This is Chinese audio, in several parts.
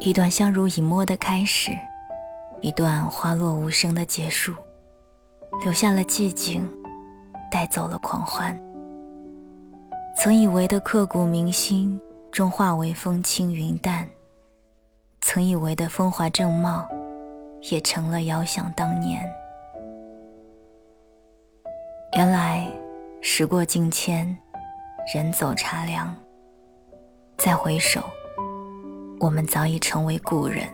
一段相濡以沫的开始，一段花落无声的结束，留下了寂静，带走了狂欢。曾以为的刻骨铭心，终化为风轻云淡；曾以为的风华正茂，也成了遥想当年。原来，时过境迁，人走茶凉。再回首，我们早已成为故人。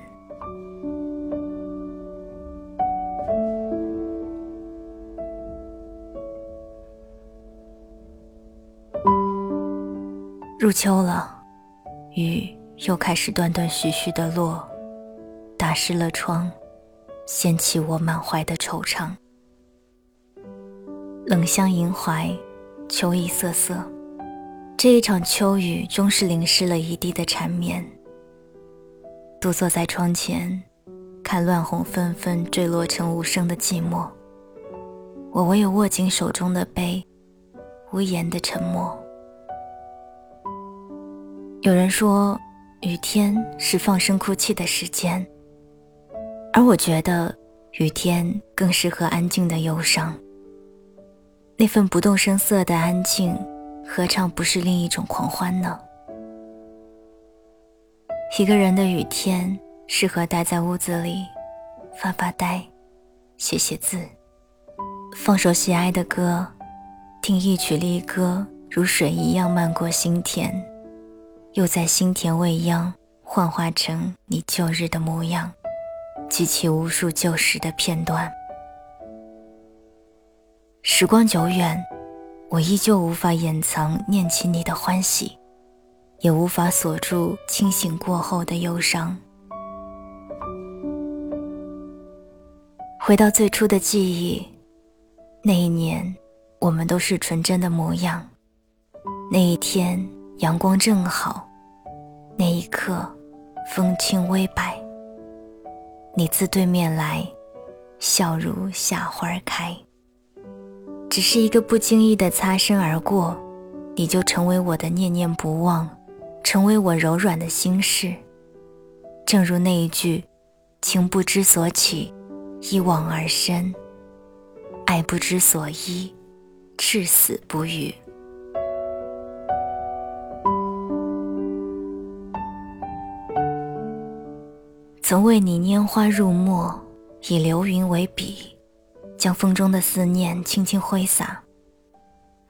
入秋了，雨又开始断断续续的落，打湿了窗，掀起我满怀的惆怅。冷香萦怀，秋意瑟瑟。这一场秋雨，终是淋湿了一地的缠绵。独坐在窗前，看乱红纷纷坠落成无声的寂寞，我唯有握紧手中的杯，无言的沉默。有人说，雨天是放声哭泣的时间，而我觉得雨天更适合安静的忧伤。那份不动声色的安静，何尝不是另一种狂欢呢？一个人的雨天，适合待在屋子里，发发呆，写写字，放首喜爱的歌，听一曲离歌，如水一样漫过心田。又在心田未央，幻化成你旧日的模样，记起无数旧时的片段。时光久远，我依旧无法掩藏念起你的欢喜，也无法锁住清醒过后的忧伤。回到最初的记忆，那一年，我们都是纯真的模样。那一天，阳光正好。那一刻，风轻微摆，你自对面来，笑如夏花开。只是一个不经意的擦身而过，你就成为我的念念不忘，成为我柔软的心事。正如那一句：“情不知所起，一往而深；爱不知所依，至死不渝。”曾为你拈花入墨，以流云为笔，将风中的思念轻轻挥洒。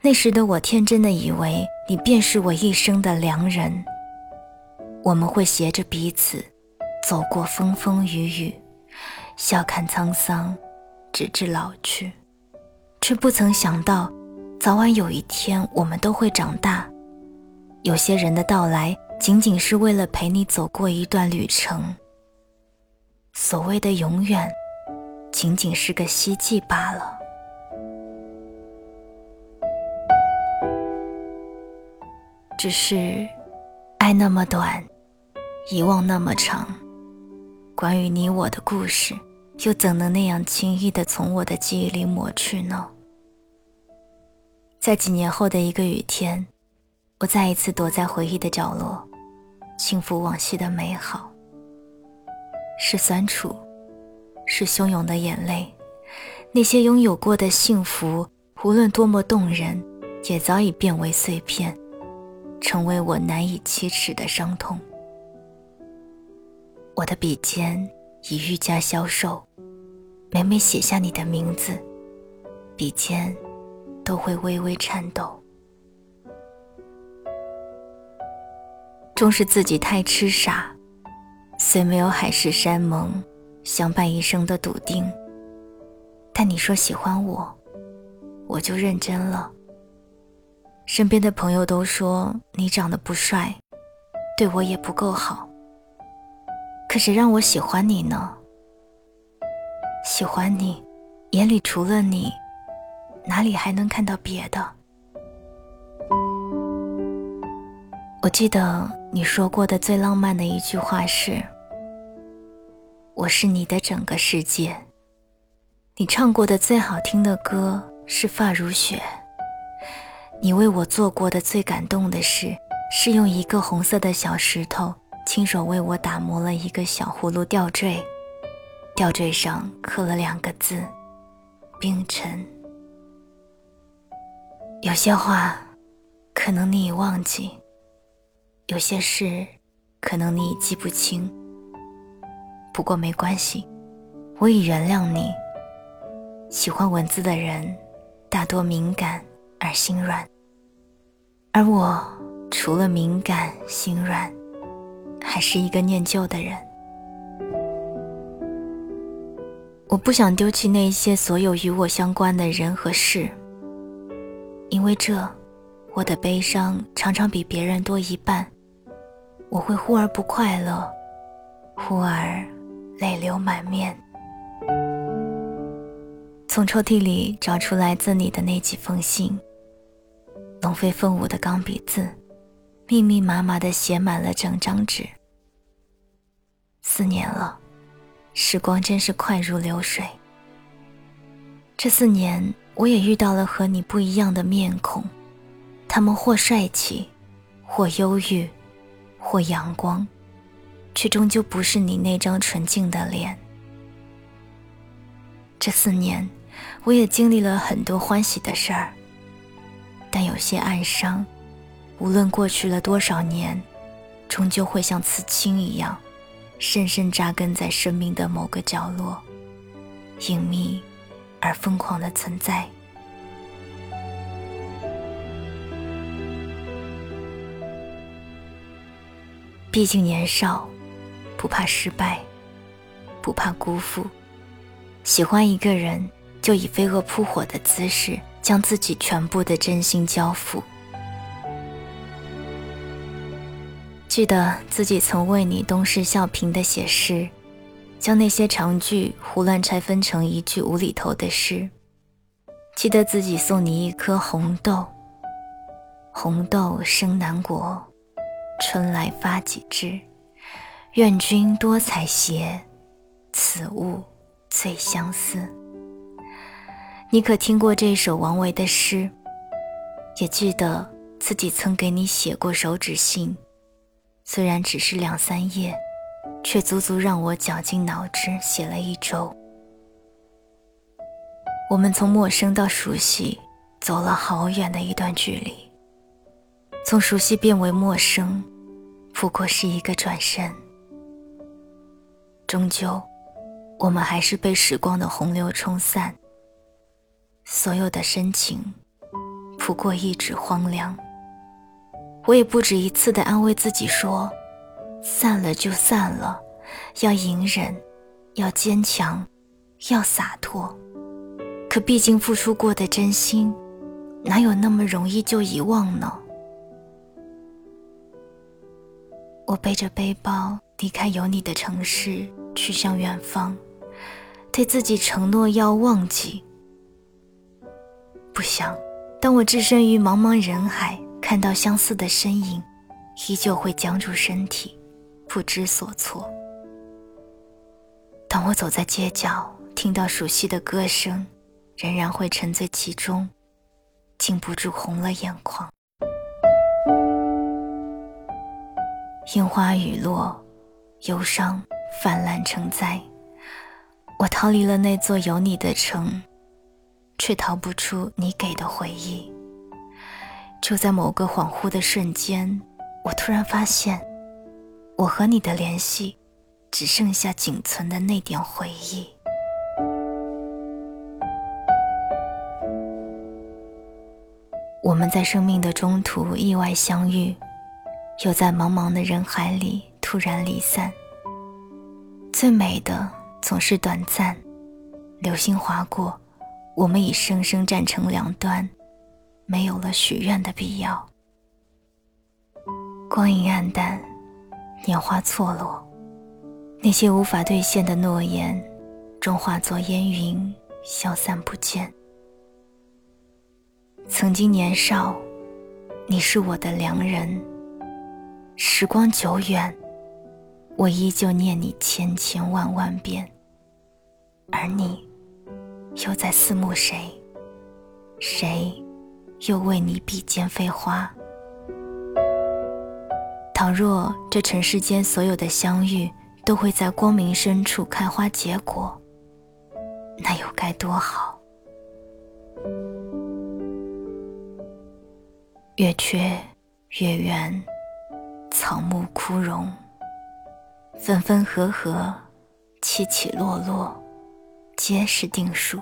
那时的我天真的以为你便是我一生的良人，我们会携着彼此走过风风雨雨，笑看沧桑，直至老去。却不曾想到，早晚有一天我们都会长大。有些人的到来，仅仅是为了陪你走过一段旅程。所谓的永远，仅仅是个希冀罢了。只是，爱那么短，遗忘那么长。关于你我的故事，又怎能那样轻易的从我的记忆里抹去呢？在几年后的一个雨天，我再一次躲在回忆的角落，轻抚往昔的美好。是酸楚，是汹涌的眼泪。那些拥有过的幸福，无论多么动人，也早已变为碎片，成为我难以启齿的伤痛。我的笔尖已愈加消瘦，每每写下你的名字，笔尖都会微微颤抖。终是自己太痴傻。虽没有海誓山盟，相伴一生的笃定，但你说喜欢我，我就认真了。身边的朋友都说你长得不帅，对我也不够好。可谁让我喜欢你呢？喜欢你，眼里除了你，哪里还能看到别的？我记得你说过的最浪漫的一句话是：“我是你的整个世界。”你唱过的最好听的歌是《发如雪》。你为我做过的最感动的事，是用一个红色的小石头亲手为我打磨了一个小葫芦吊坠，吊坠上刻了两个字：冰尘。有些话，可能你已忘记；有些事，可能你已记不清。不过没关系，我已原谅你。喜欢文字的人，大多敏感而心软，而我除了敏感心软，还是一个念旧的人。我不想丢弃那些所有与我相关的人和事，因为这，我的悲伤常常比别人多一半。我会忽而不快乐，忽而。泪流满面，从抽屉里找出来自你的那几封信，龙飞凤舞的钢笔字，密密麻麻的写满了整张纸。四年了，时光真是快如流水。这四年，我也遇到了和你不一样的面孔，他们或帅气，或忧郁，或阳光。却终究不是你那张纯净的脸。这四年，我也经历了很多欢喜的事儿，但有些暗伤，无论过去了多少年，终究会像刺青一样，深深扎根在生命的某个角落，隐秘而疯狂的存在。毕竟年少。不怕失败，不怕辜负。喜欢一个人，就以飞蛾扑火的姿势，将自己全部的真心交付。记得自己曾为你东施效颦的写诗，将那些长句胡乱拆分成一句无厘头的诗。记得自己送你一颗红豆，红豆生南国，春来发几枝。愿君多采撷，此物最相思。你可听过这首王维的诗？也记得自己曾给你写过手指信，虽然只是两三页，却足足让我绞尽脑汁写了一周。我们从陌生到熟悉，走了好远的一段距离。从熟悉变为陌生，不过是一个转身。终究，我们还是被时光的洪流冲散。所有的深情，不过一纸荒凉。我也不止一次的安慰自己说：“散了就散了，要隐忍，要坚强，要洒脱。”可毕竟付出过的真心，哪有那么容易就遗忘呢？我背着背包。离开有你的城市，去向远方，对自己承诺要忘记。不想，当我置身于茫茫人海，看到相似的身影，依旧会僵住身体，不知所措。当我走在街角，听到熟悉的歌声，仍然会沉醉其中，禁不住红了眼眶。樱花雨落。忧伤泛滥成灾，我逃离了那座有你的城，却逃不出你给的回忆。就在某个恍惚的瞬间，我突然发现，我和你的联系，只剩下仅存的那点回忆。我们在生命的中途意外相遇，又在茫茫的人海里。突然离散，最美的总是短暂。流星划过，我们已生生站成两端，没有了许愿的必要。光影暗淡，年华错落，那些无法兑现的诺言，终化作烟云，消散不见。曾经年少，你是我的良人。时光久远。我依旧念你千千万万遍，而你又在思慕谁？谁又为你比肩飞花？倘若这尘世间所有的相遇都会在光明深处开花结果，那又该多好！月缺月圆，草木枯荣，分分合合，起起落落，皆是定数。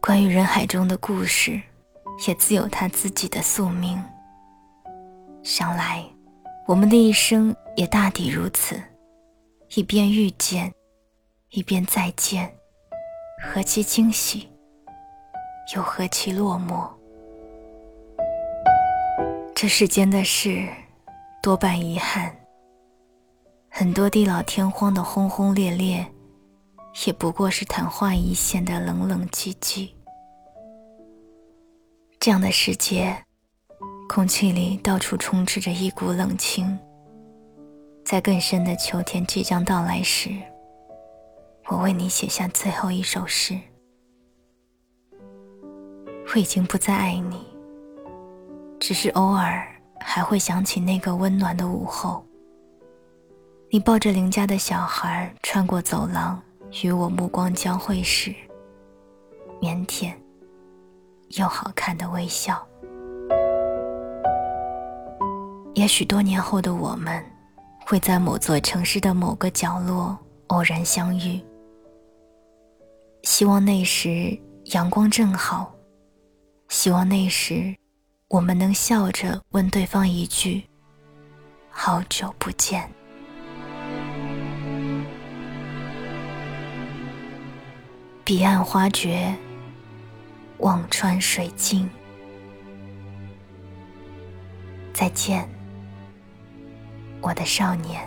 关于人海中的故事，也自有它自己的宿命。想来，我们的一生也大抵如此：一边遇见，一边再见，何其惊喜，又何其落寞。这世间的事，多半遗憾。很多地老天荒的轰轰烈烈，也不过是昙花一现的冷冷寂寂。这样的世界，空气里到处充斥着一股冷清。在更深的秋天即将到来时，我为你写下最后一首诗。我已经不再爱你，只是偶尔还会想起那个温暖的午后。你抱着邻家的小孩穿过走廊，与我目光交汇时，腼腆。又好看的微笑。也许多年后的我们，会在某座城市的某个角落偶然相遇。希望那时阳光正好，希望那时我们能笑着问对方一句：“好久不见。”彼岸花绝。望穿水尽，再见，我的少年。